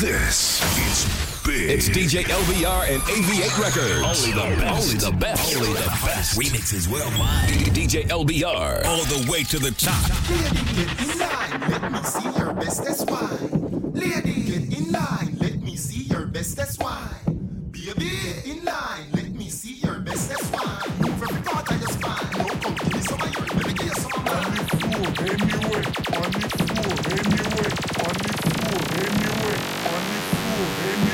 This is big. It's DJ LBR and AV8 Records. Only the best. Only the best. Only the best. Remixes worldwide. DJ LBR. All the way to the top. Lady, get in line. Let me see your bestest wine. Lady, get in line. Let me see your bestest wine. Baby, get in line. Let me see your bestest wine. Move every part of your spine. No, come give me some of yours. Let me give you some of mine. Anyway, on the floor, anyway, on the floor, anyway, on the Anyway, and you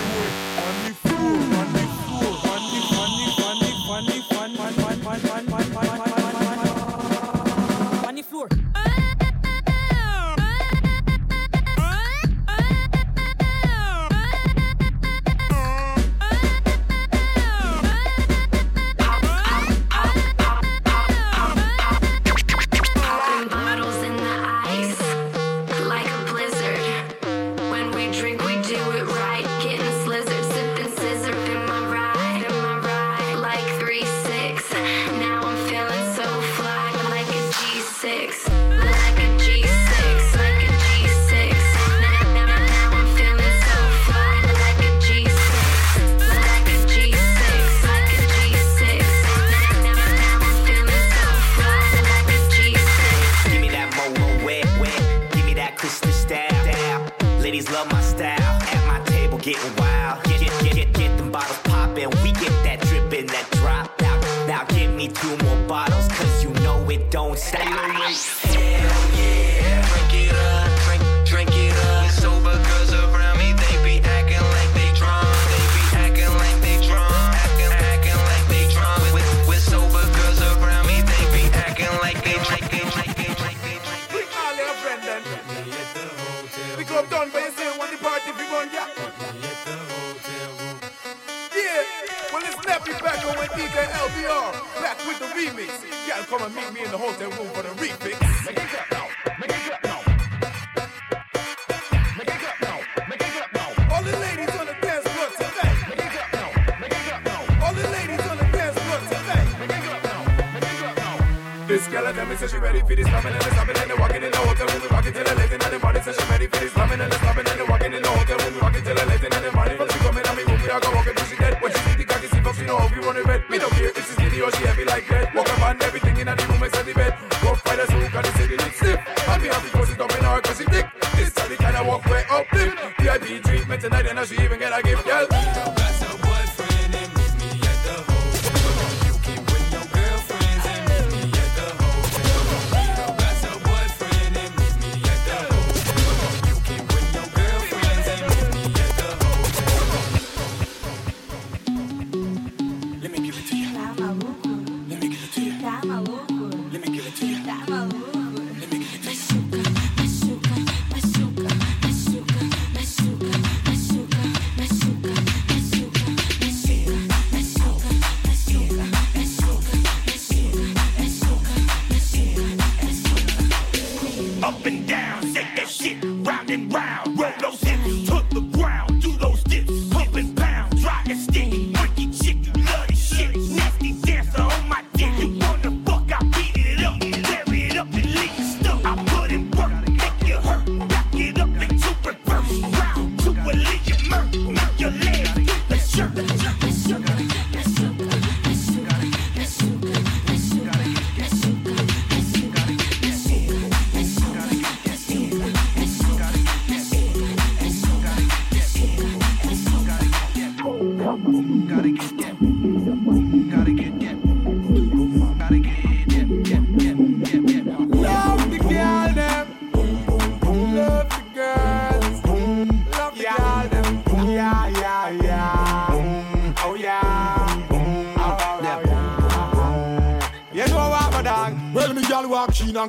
DJ LBR. Back with the remix. Y'all come and meet me in the hotel room for the remix. Make it clap now. Make it clap now. Make it clap now. Make it clap now. All the ladies on the dance floor. Make it clap now. Make it clap now. All the ladies on the dance floor. Make it clap now. Make it clap now. This girl tell me say she ready for this slamming and the slamming and the walking in the hotel room. We rocking till the late in the morning. Say she ready for this slamming and the slamming and the walking in the hotel room. We rocking till the late in the morning. Skinny or she heavy like lead. Walk up on everything in the room except the bed. Rough riders who can see the lick slip. And me have to close it up in her cause she thick. This is the kind of walk way up lift. VIP treatment tonight and now she even get a gift,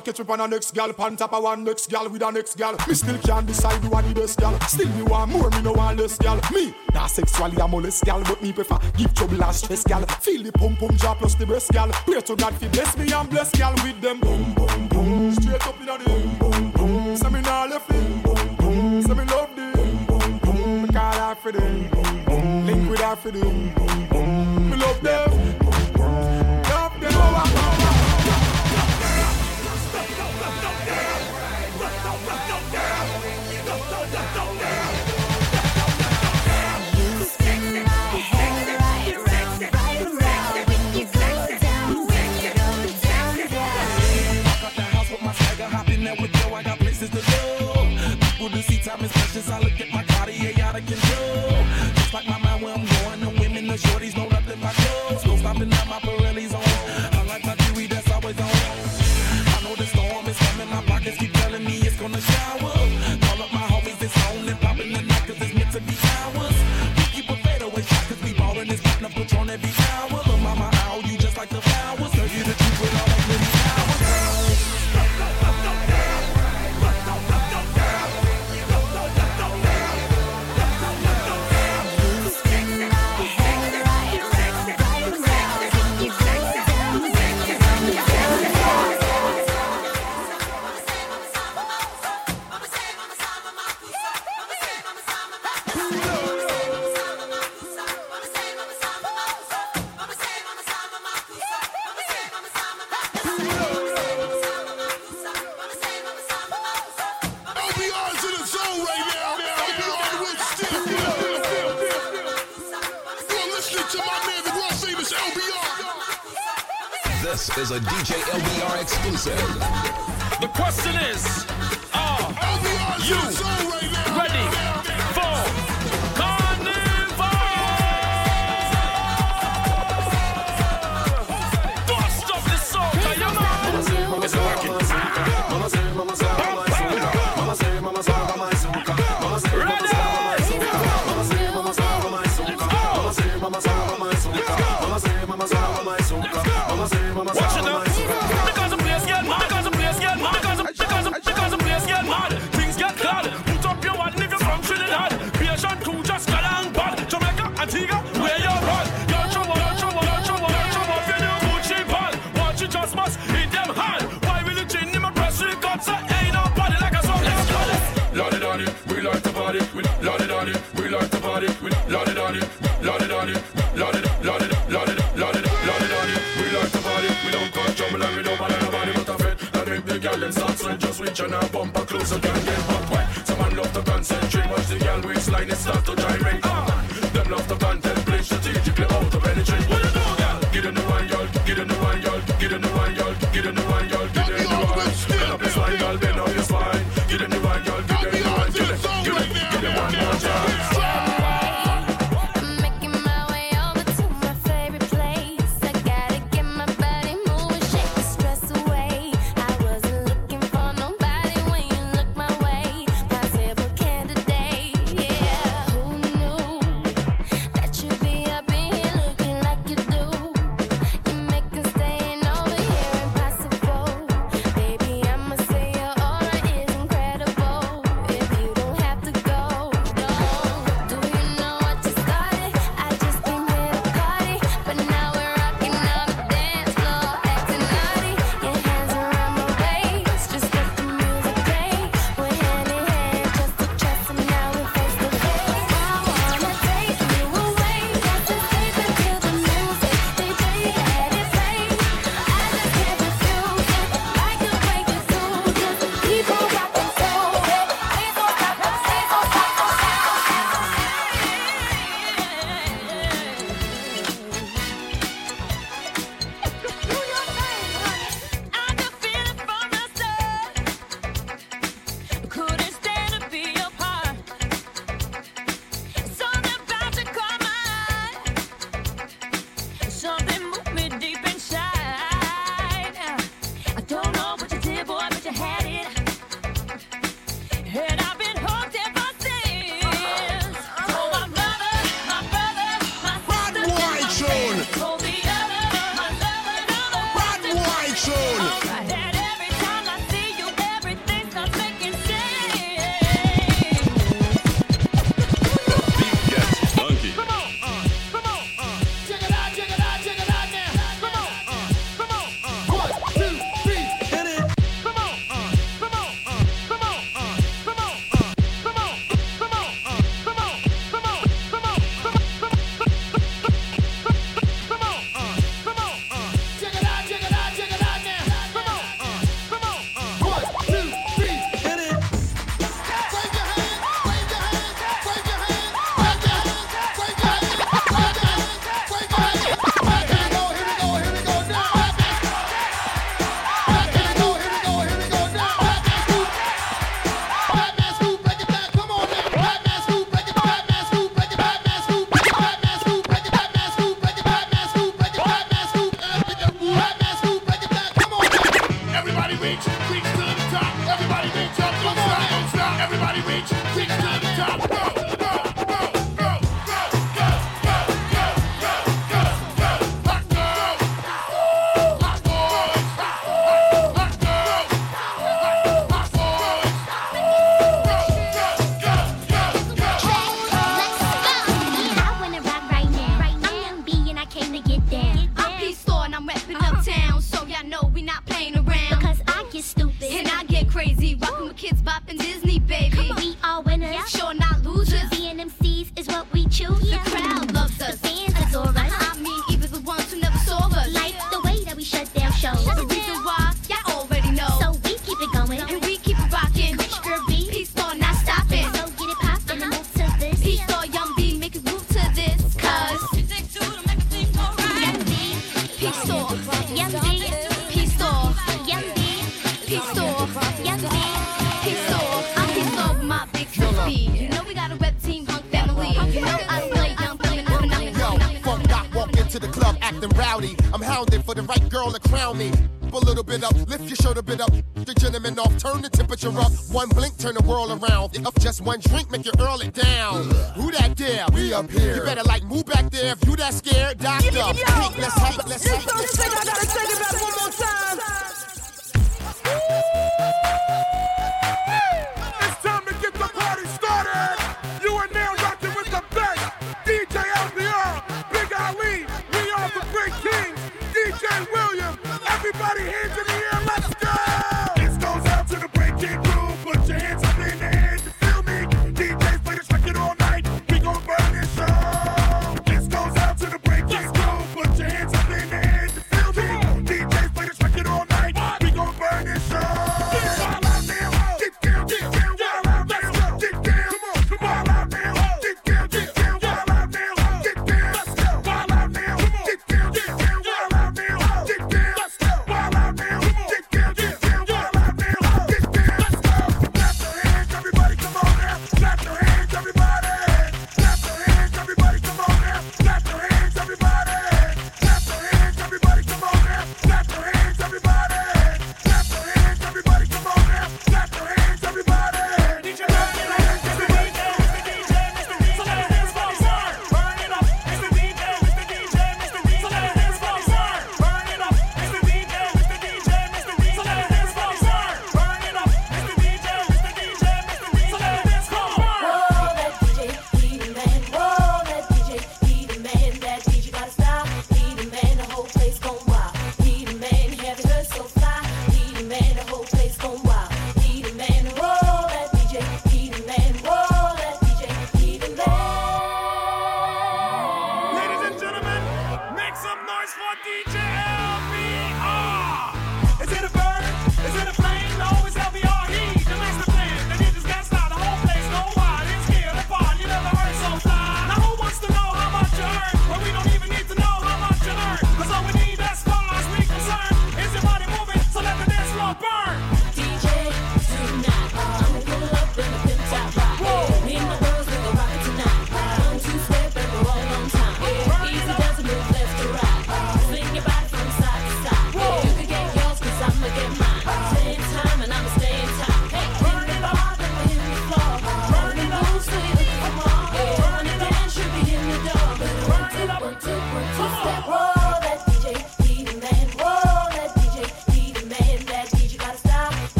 keen catch up on a next gal, pan top of one next gal with a next gal. Me still can't decide who I the best gal. Still me want more, me no want less gal. Me, not sexually I'm molest gal, but me prefer give trouble and stress gal. Feel the pum pum jaw plus the breast gal. Pray to God fi bless me and bless gal with them. Boom boom boom, straight up inna the boom boom boom. Say me nah left it. Boom boom, say me love the boom boom boom. Me call her for them. Boom boom, link with her for them. Boom boom, me love them. I'm as much as I and rowdy. I'm hounded for the right girl to crown me. A little bit up, lift your shoulder bit up. The gentleman off, turn the temperature up. One blink, turn the world around. If just one drink, make you earl it down. Who that dare? We up here. You better like move back there if you that scared. Doctor, yo, yo, yo, let's hype, let's take This song, I gotta take it back one more time. Woo!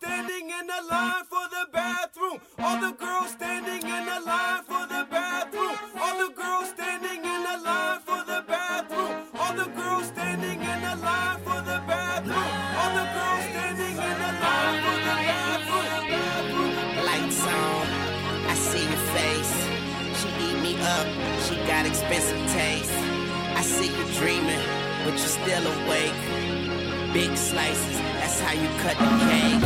standing in a line for the bathroom. All the girls standing in the line for the bathroom. All the girls standing in the line for the bathroom. All the girls standing in the line for the bathroom. All the girls standing in the line for the bathroom. Lights on, I see your face. She eat me up, she got expensive taste. I see you dreaming, but you're still awake. Big slices, that's how you cut the cake.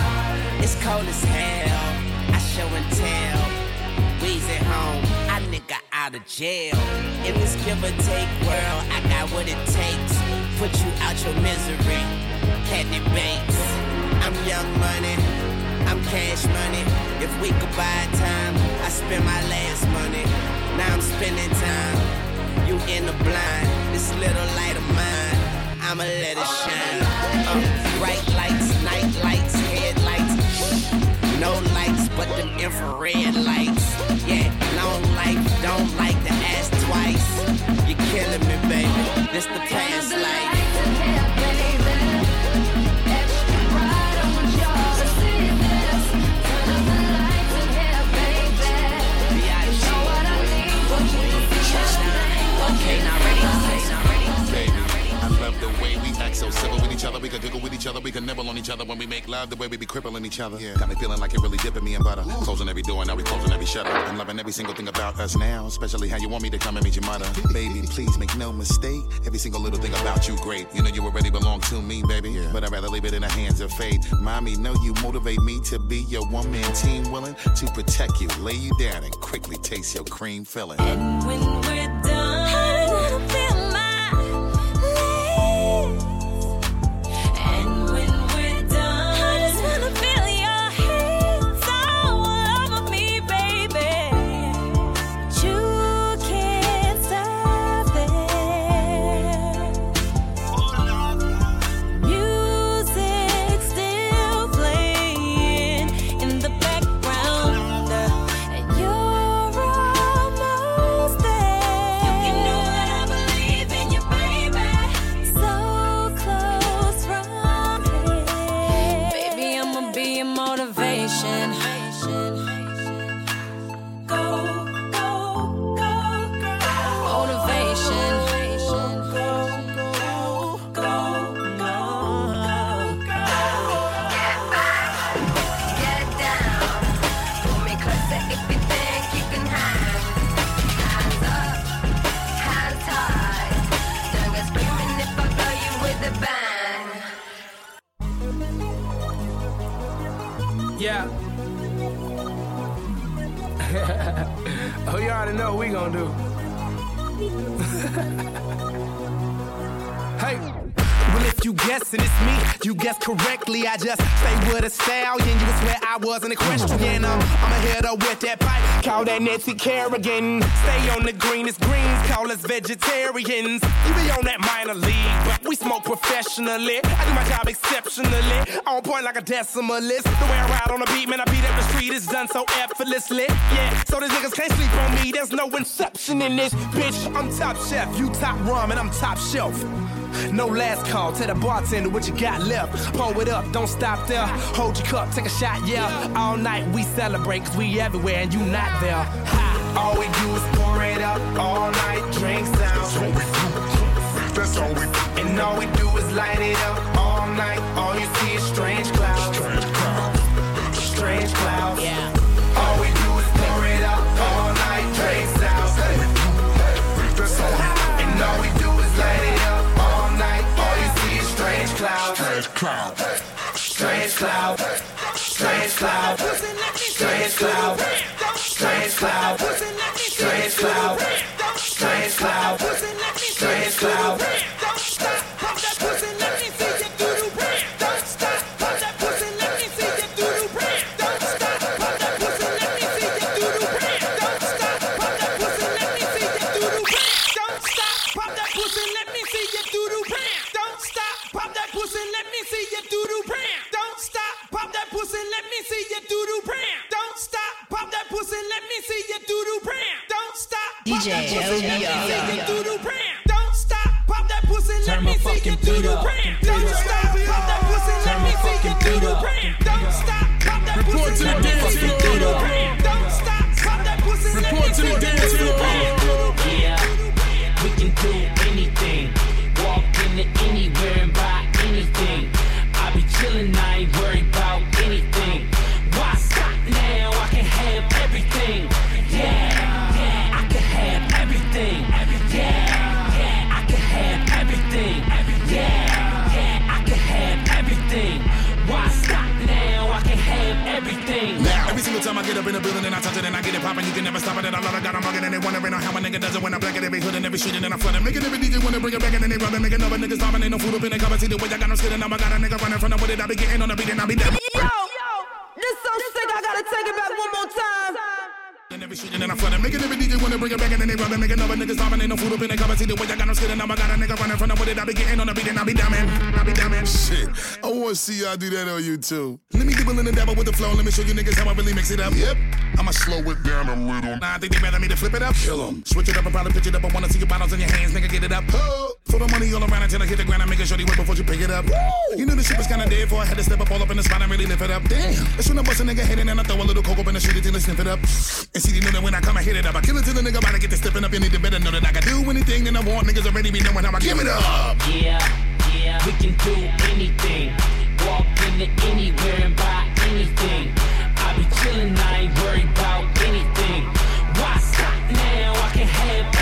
It's cold as hell, I show and tell. We's at home, I nigga out of jail. In this give or take world, I got what it takes. Put you out your misery, Kathy Bates. I'm young money, I'm cash money. If we could buy time, I spend my last money. Now I'm spending time, you in the blind. This little light of mine, I'ma let it shine. Uh, lights, night lights, headlights. No lights but them infrared lights. Yeah, long life, don't like to ask twice. You're killing me, baby. This the past life. Each other. We can jiggle with each other, we can nibble on each other when we make love. The way we be crippling each other. Yeah. Got me feeling like it really dipping me in butter. Closing every door, now we closing every shutter. I'm loving every single thing about us now, especially how you want me to come and meet your mother. Baby, please make no mistake. Every single little thing about you great. You know you already belong to me, baby. But I'd rather leave it in the hands of fate. Mommy, know you motivate me to be your one man team, willing to protect you, lay you down, and quickly taste your cream filling. When we're that Nancy Kerrigan. Stay on the greenest greens. Call us vegetarians. You be on that minor league, but professionally. I do my job exceptionally. On point like a decimalist. The way I ride on the beat, man, I beat up the street. It's done so effortlessly. Yeah, so these niggas can't sleep on me. There's no inception in this. Bitch, I'm top chef. You top rum, and I'm top shelf. No last call, tell the bartender what you got left. Pour it up, don't stop there. Hold your cup, take a shot, yeah. All night we celebrate, cause we everywhere and you not there. Ha. All we do is pour it up, all night drinks down. That's all we do. And all we do is light it up all night. All you see is strange clouds. Strange clouds. Strange clouds. Yeah. All we do is pour it up all night, drinks out. That's all we do. And all we do is light it up all night. All you see is strange clouds. Strange clouds. Strange clouds. Strange clouds. Strange clouds. Strange clouds. Strange clouds. Strange clouds cloud. You Don't stop, pop that pussy, let me see you do the. Don't stop, pop that pussy, let me see you poppin', you can never stop it. And I love it, got 'em rockin' and they wondering how a nigga does it when I black it every hood and every street and then I flood it. Making every DJ wanna bring it back and then they rubbing, making other niggas stopping. Ain't no food up in the cover. See the way I got them skidding. Now I got a nigga running from the with it. I be getting on the beat and I be down. Yo, this so sick, I gotta take it back one more time. And every street and I flood it. Making every DJ wanna bring it back and then they rubbing, making other niggas stopping. Ain't no food up in the cover. See the way I got them skidding. Now I got a nigga running from the it. I be getting on the beat and I be man. I be man. Shit, I wanna see y'all do that on YouTube. Let me dibble in the dabble with the flow. Let me show you niggas how I really mix it up. Yep. I'ma slow it down a little. Nah, I think they better me to flip it up. Kill 'em. Switch it up and probably pitch it up. I wanna see your bottles in your hands, nigga. Get it up. Oh. Throw the money all around until I hit the ground. I'm making sure they wait before you pick it up. You knew the shit was kinda dead for I had to step up all up in the spot and really lift it up. Damn. That's when I bust a nigga head in and I throw a little coke up in the street until I sniff it up. And see, they know that when I come, I hit it up. I kill it till the nigga about to get to stepping up. You need to better know that I can do anything that I want. Niggas already be knowing how I give it up. Yeah, yeah, we can do anything. Walk into anywhere and buy anything. I be chillin', I ain't worried about anything. Why stop now? I can have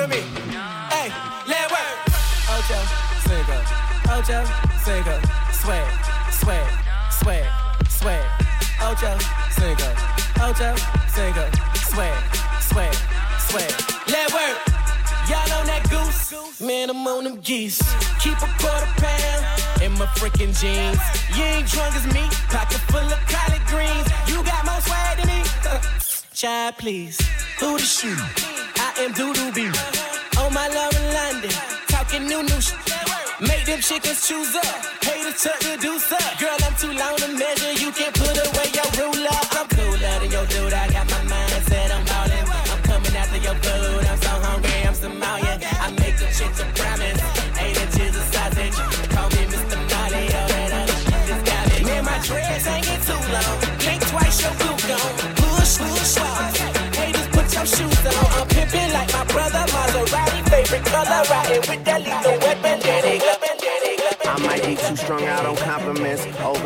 Real me? Hey, let work. Ocho, Cinco, Ocho, Cinco, swag, swag, swag, swag. Ocho, Cinco, Ocho, Cinco, swag, swag, swag. Let work. Y'all on that goose? Man, I'm on them geese. Keep a quarter pound in my freaking jeans. You ain't drunk as me, pocket full of collard greens. You got more swag than me. Child, please. Who the shoe? Am Doodoo B. On oh, my love in London. Talking new new sh- Make them chickens choose up. Haters tuck the deuce up. Girl, I'm too long to measure. You can't put away your ruler. I'm cooler than your dude. I got my mind set. I'm ballin'. I'm coming after your food. I'm so hungry. I'm Somalian. I make the chicks a promise. Eight inches of sausage. Call me Mr. Molly. Oh, that other shit just got it. Man, my dreads ain't too long. Blink twice, your boot gone. Push, push, walk. Haters, put your shoes Favorite color, riding with that lethal weapon. I might be too strung out on compliments,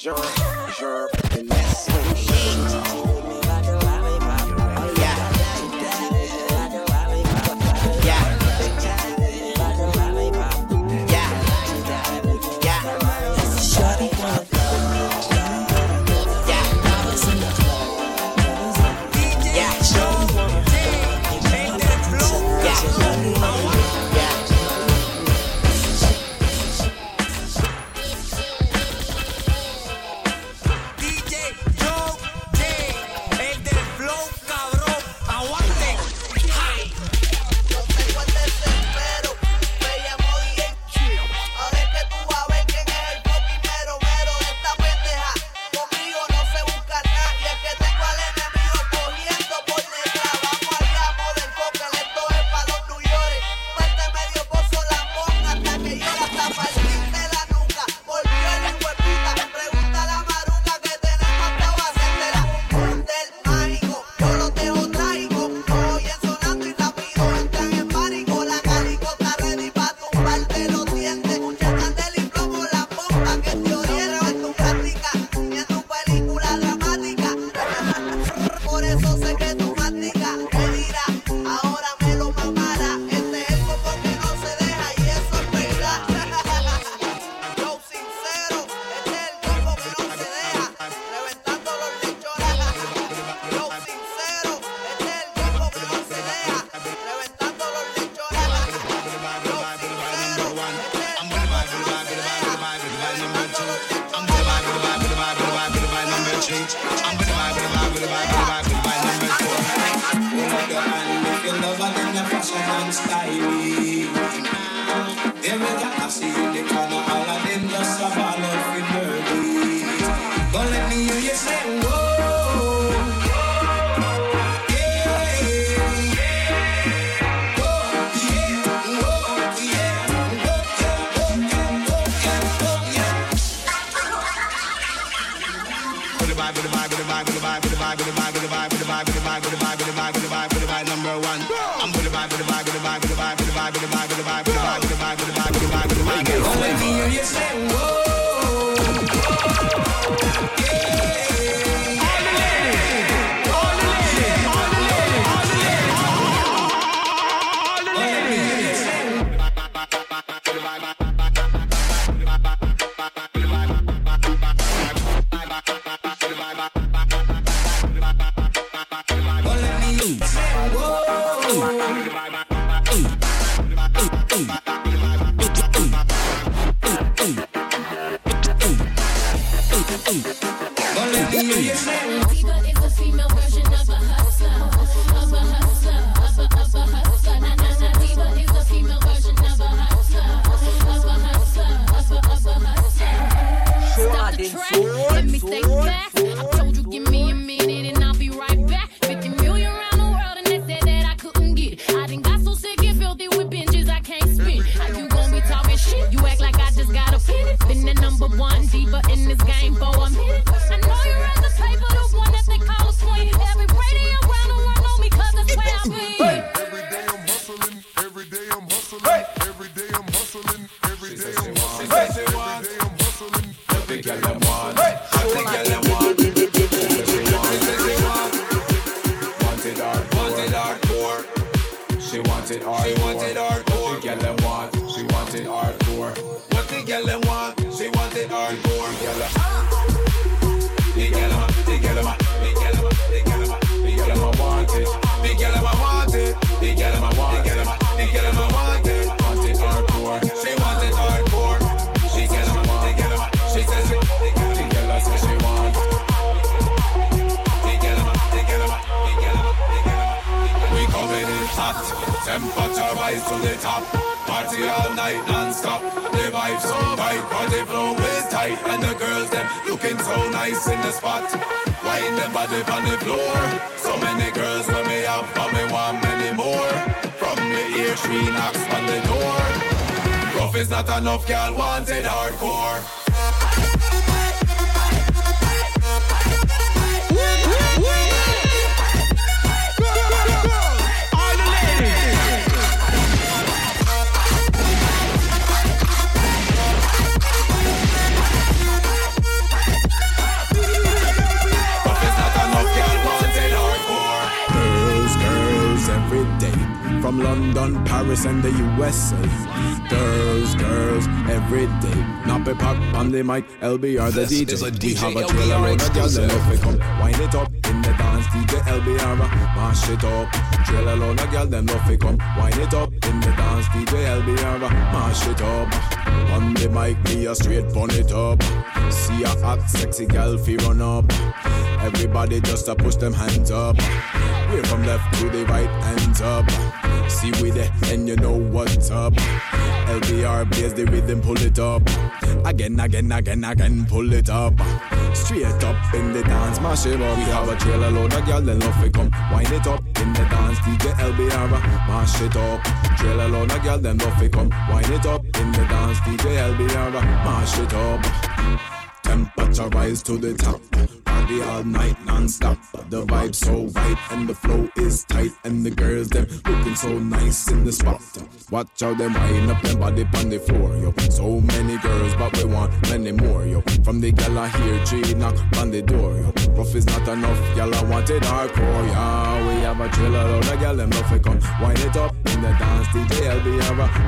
jump dance like me. Every time I see you, they call to the top. Party all night non-stop. The vibe so right, party flow is tight, and the girls them looking so nice in the spot. Wine them body on the floor. So many girls when me have, but me want many more. From the ear, she knocks on the door. Rough is not enough, girl wanted hardcore. From London, Paris, and the USA. Girls, girls, every day. Nappy pop on the mic, LBR the This DJ. is a we DJ have a trailer load of girls and exclusive. if we come wind it up in the dance. DJ LBR, mash it up. Trailer load of girls, them love we come wind it up in the dance. DJ LBR, mash it up. On the mic, me a straight pon it up. See a hot, sexy gal fi run up. Everybody just a push them hands up. We're from left to the right, hands up. See we there, and you know what's up. LBR plays the rhythm, pull it up. Again, again, again, again, pull it up. Straight up in the dance, mash it up. We have a trailer load of girl, then love we come. Wind it up in the dance, DJ LBR, mash it up. Trailer load of girl, then love we come. Wind it up in the dance, DJ LBR, mash it up. Temperature rise to the top. Party all night non-stop. The vibe so right and the flow is tight. And the girls them looking so nice in the spot. Watch how them wind up them body on the floor, yo. So many girls, but we want many more, yo. From the gal I hear G knock on the door, yo. Rough is not enough, gal I wanted hardcore, yeah. We have a trailer load of gal them love come. Wind it up in the dance, DJ LB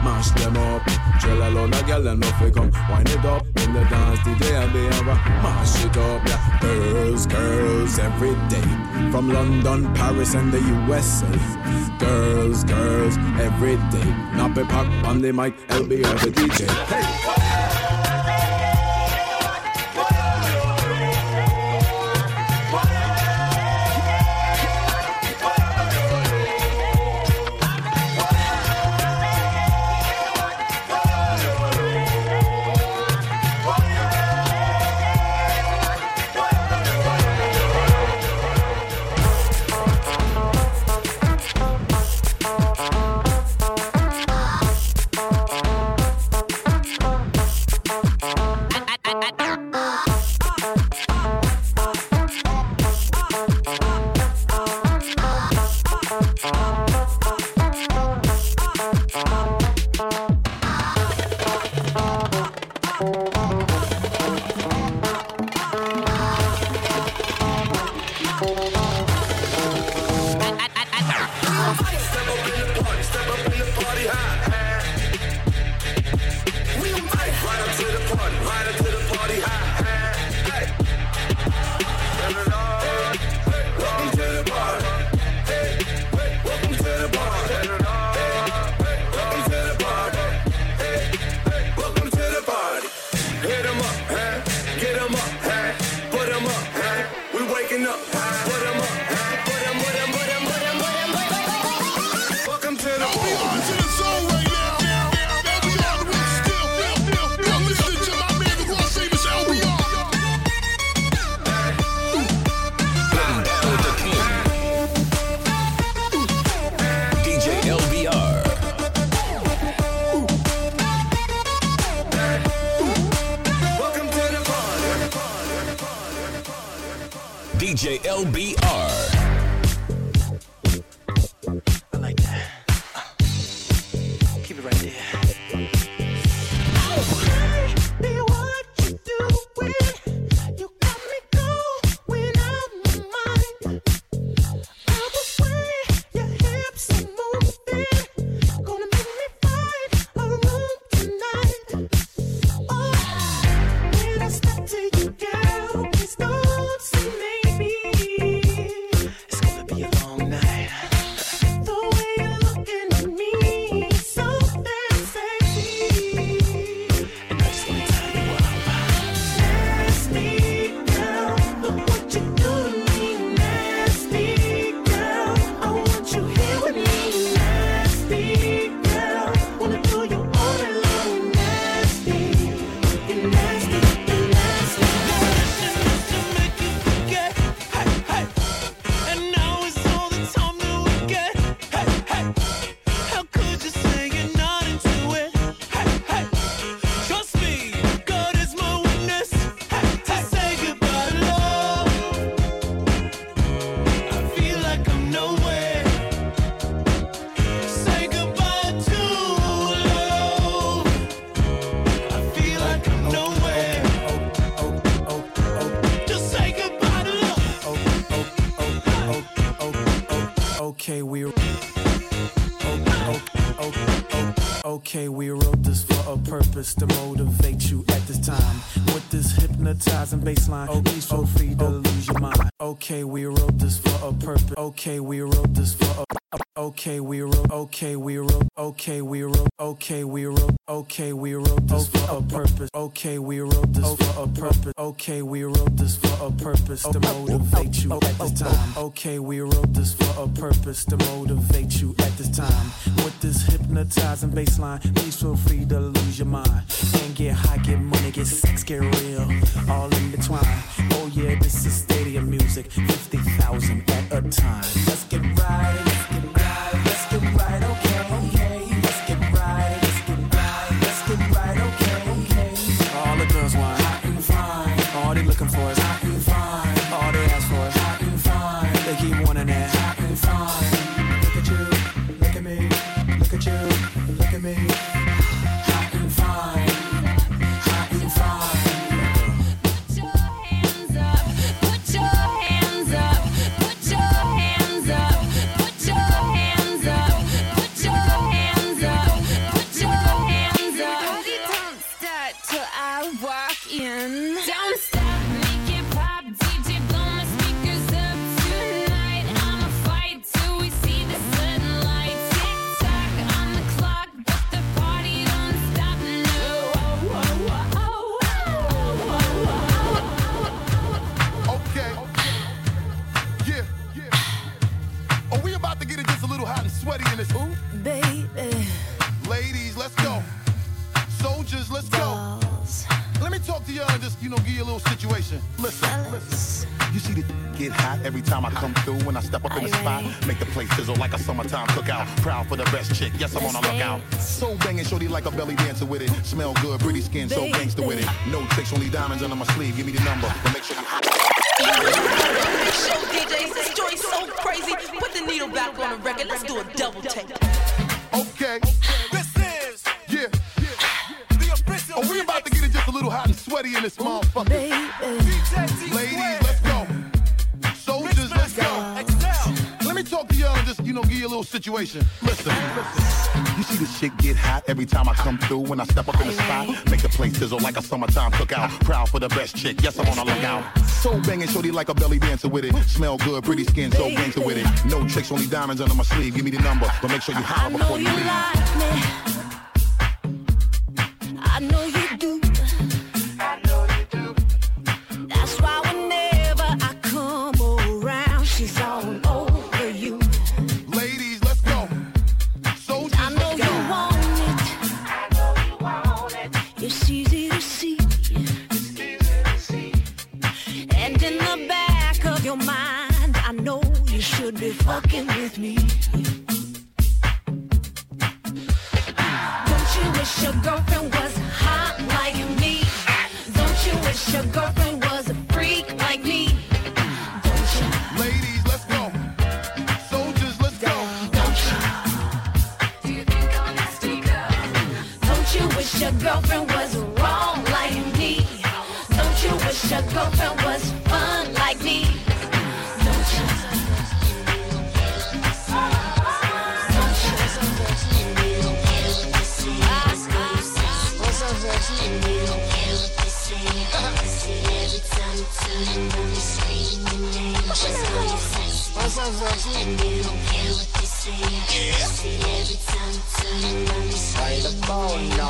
mash them up. Trailer load of gal them love come. Wind it up in the dance, DJ LB mash it up, yeah. Girls, girls, every day. From London, Paris, and the USA. Girls, girls, every day. Nappy pop on the mic, LB the DJ. Hey! okay, we wrote this for okay, we wrote okay, we wrote okay, we wrote okay, we wrote. Okay, we wrote this for a purpose. Okay, we wrote this for a purpose. Okay, we wrote this for a purpose to motivate you at this time. Okay, we wrote this for a purpose to motivate you at this time. With this hypnotizing bassline, please feel free to lose your mind. And get high, get money, get sex, get real. All in between. Oh yeah, this is stadium music. 50,000 at a time. Let's get right. looking for is my sleeve. Give me the number, but make sure you. Show DJs, this joint's so crazy. Put the needle back on the record. Let's do a double take. Okay. This is. Yeah. Are oh, we about to get it just a little hot and sweaty in this motherfucker. Ladies, let's go. Soldiers, let's go. Let me talk to y'all and just, you know, give you a little situation. Listen, listen. You see this shit get hot every time I come through when I step up in the spot. Make the place sizzle like a summertime cookout out for the best chick. Yes, I'm on the lookout. So banging, shorty like a belly dancer with it. Smell good, pretty skin, so gangster with it. No tricks, only diamonds under my sleeve. Give me the number, but make sure you holler before you, you leave. in the back of your mind. I know you should be fucking with me. Don't you wish your girlfriend was hot like me? Don't you wish your girlfriend was a freak like me? words and don't care what they say. Yeah. See, every time I turn around, they say the phone. No.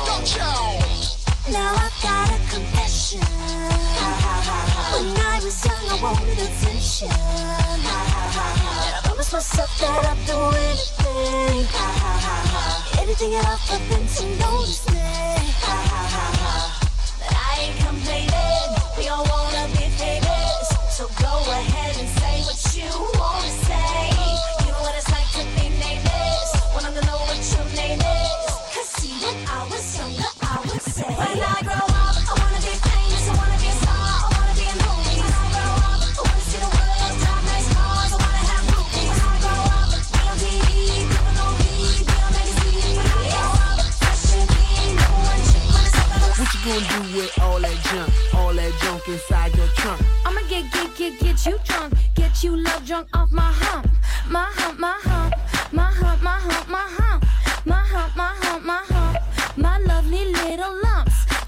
Now I got a confession. Ha, ha, ha, when I was young, I wanted attention. I promised myself that I'd do anything. Anything at all for them to notice me. But I ain't complaining. We all wanna be famous, so go ahead.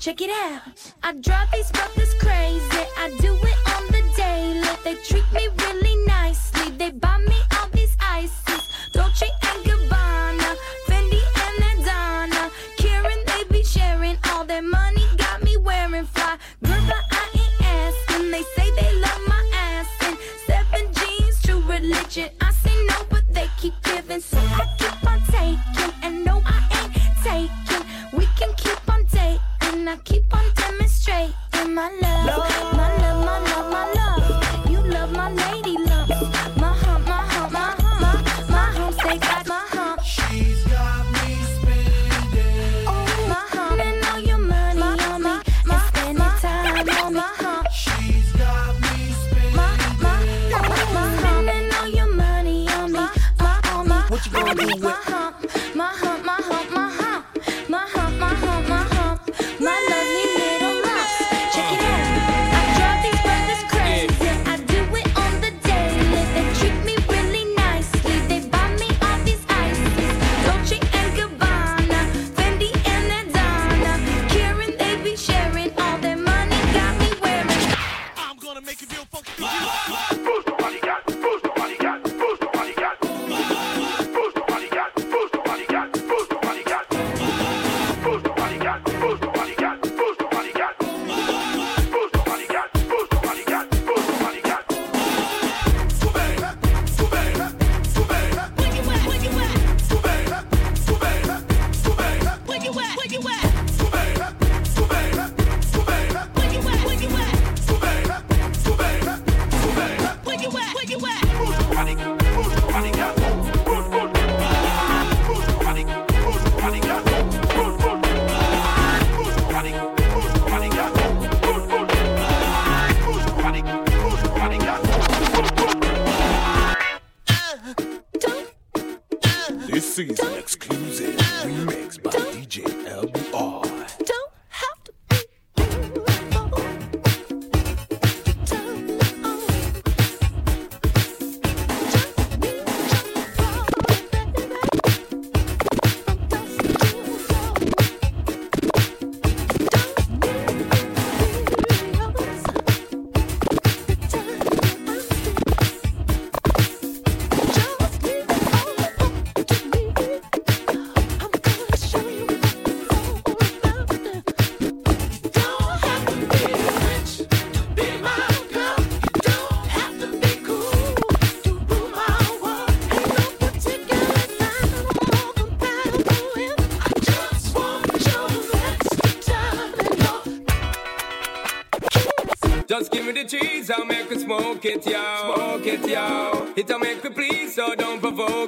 Check it out. I drive these brothers crazy. I do it on the daily. They treat me really manicato, manicato.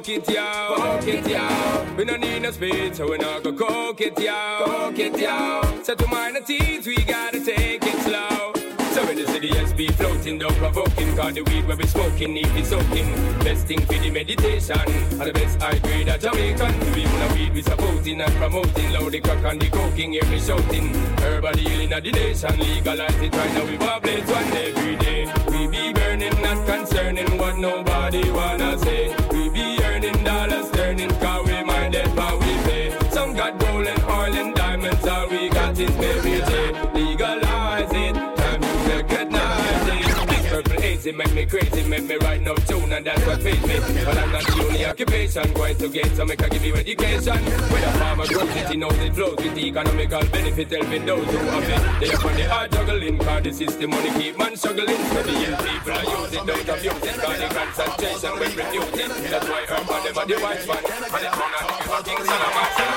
Provoke it, yo. Provoke it. We don't need no speed, so we not go coke it, yo. Coke it, yo. So to minor teens, we gotta take it slow. So when the city SB floating, don't provoking, cause the weed where we smoking, need be soaking. Best thing for the meditation, and the best high grade of Jamaican. To even a weed we supporting and promoting, loud the crack and the coking, hear me shouting. Everybody healing of the nation, legalize it right now, we vibrate one every day. We be burning, not concerning what nobody wanna say. We be earning dollars, turning, cause we minded how we pay. Some got gold and oil and diamonds, all we got is baby J. it make me crazy, make me write no tune, and that's what pays me. But I'm not the only occupation going to get, so make I give you education. When a farmer grows it, he knows it flows with the economical benefit, helping those who have it. They up the hard juggling, cause the system money keep man struggling. So the young people are using, don't abuse it, cause the concentration will refuse it. That's why urban them are the white man, and the crown and the king Solomon.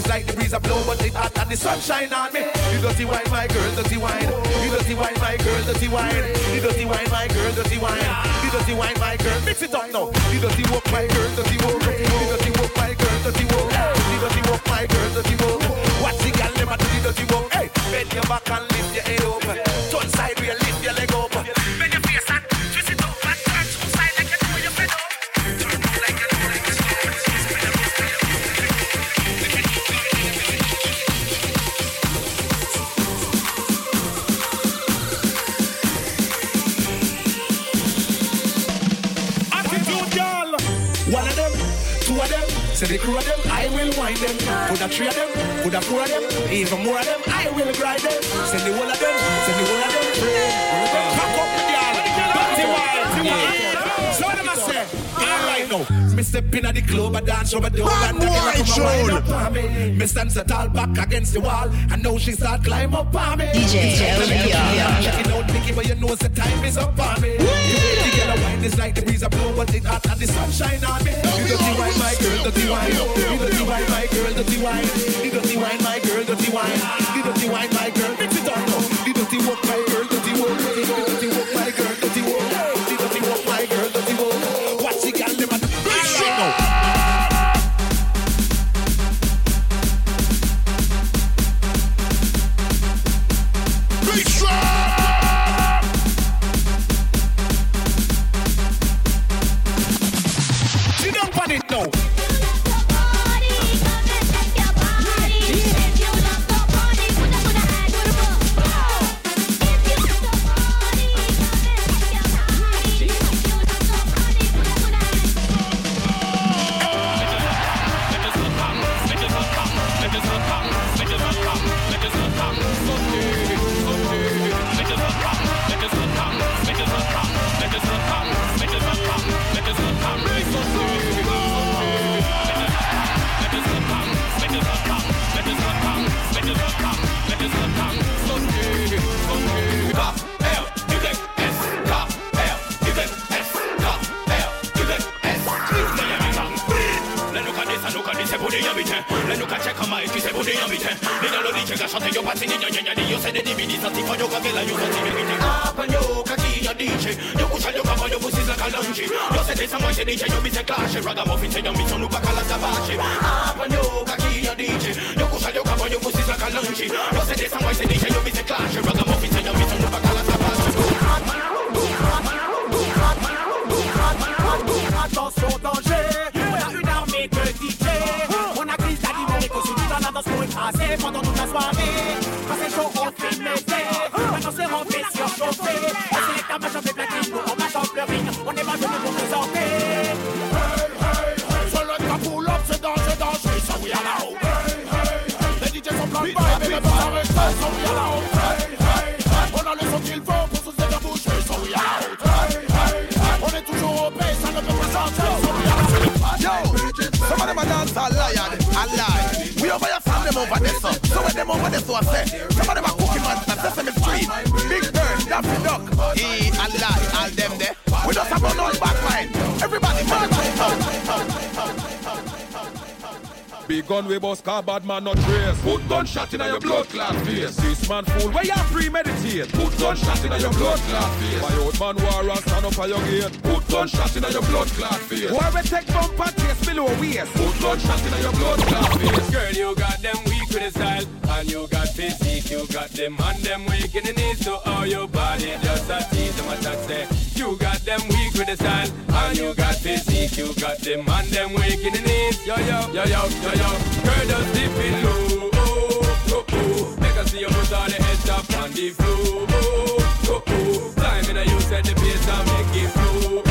wine is like the breeze a blow, but it hot and the sunshine on me. You dirty wine, my girl, dirty wine. You dirty wine, my girl, dirty wine. You dirty wine, my girl, dirty wine. You dirty wine, my girl, mix it up now. You dirty walk, my girl, dirty walk. Even more of them, I will grind them. Send the whole of them, send the whole of them, friend. Pack up the girl, dirty wine. So what am I say? All right now, me step in at the club, I dance over the whole and the girl come and wind up on me. Me stand so tall back against the wall, and now she start climb up on me. DJ I'm checking out Nicky, but you know the time is up on me. The the girl a wine is like the breeze a blow, but it hot and the sunshine on me. You dirty wine, my girl, dirty wine. You dirty wine, my girl, dirty wine. You dirty wine, my girl, dirty wine. You dirty wine, my girl, mix it up now. You dirty walk, my girl, dirty walk. So some of them over there, so I say. Some of them are cooking man, that's Sesame Street. Big Bird, Daffy Duck, he a lie, all them there. We just have no back mind. Everybody, Big gun we bust car bad man not trace. Put gunshot in your blood clot face. This man fool where you premeditate. Put gunshot in your blood clot face. My old man war and stand up for your gate. Put gunshot in your blood clot face. Why we take bumper chase below waist? Put gunshot in your blood clot face. Girl, you got them weak with the style, and you got physique, you got them and them weak in the knees, so all your body just a tease them attack say. You got them weak with the style, and you got physique, you got them and them weak in the knees, yo yo yo yo yo yo. Girl, just dip it low, oh oh oh. Make us see you put all the head top on the floor, oh oh oh. Climbing a you set the pace and make it flow,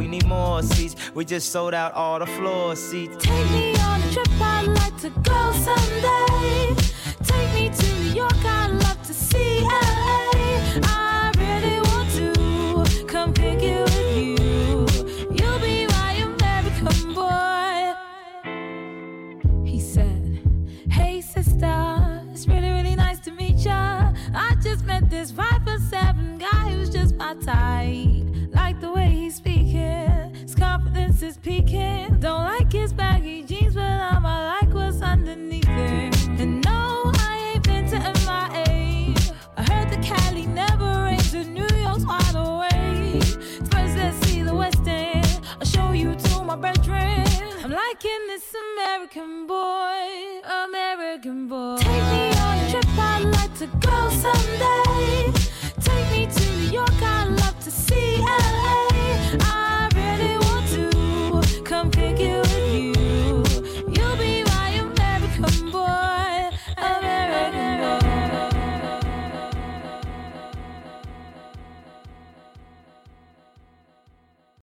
we need more seats. We just sold out all the floor seats. Take me on a trip, I'd like to go someday. Take me to New York, I'd love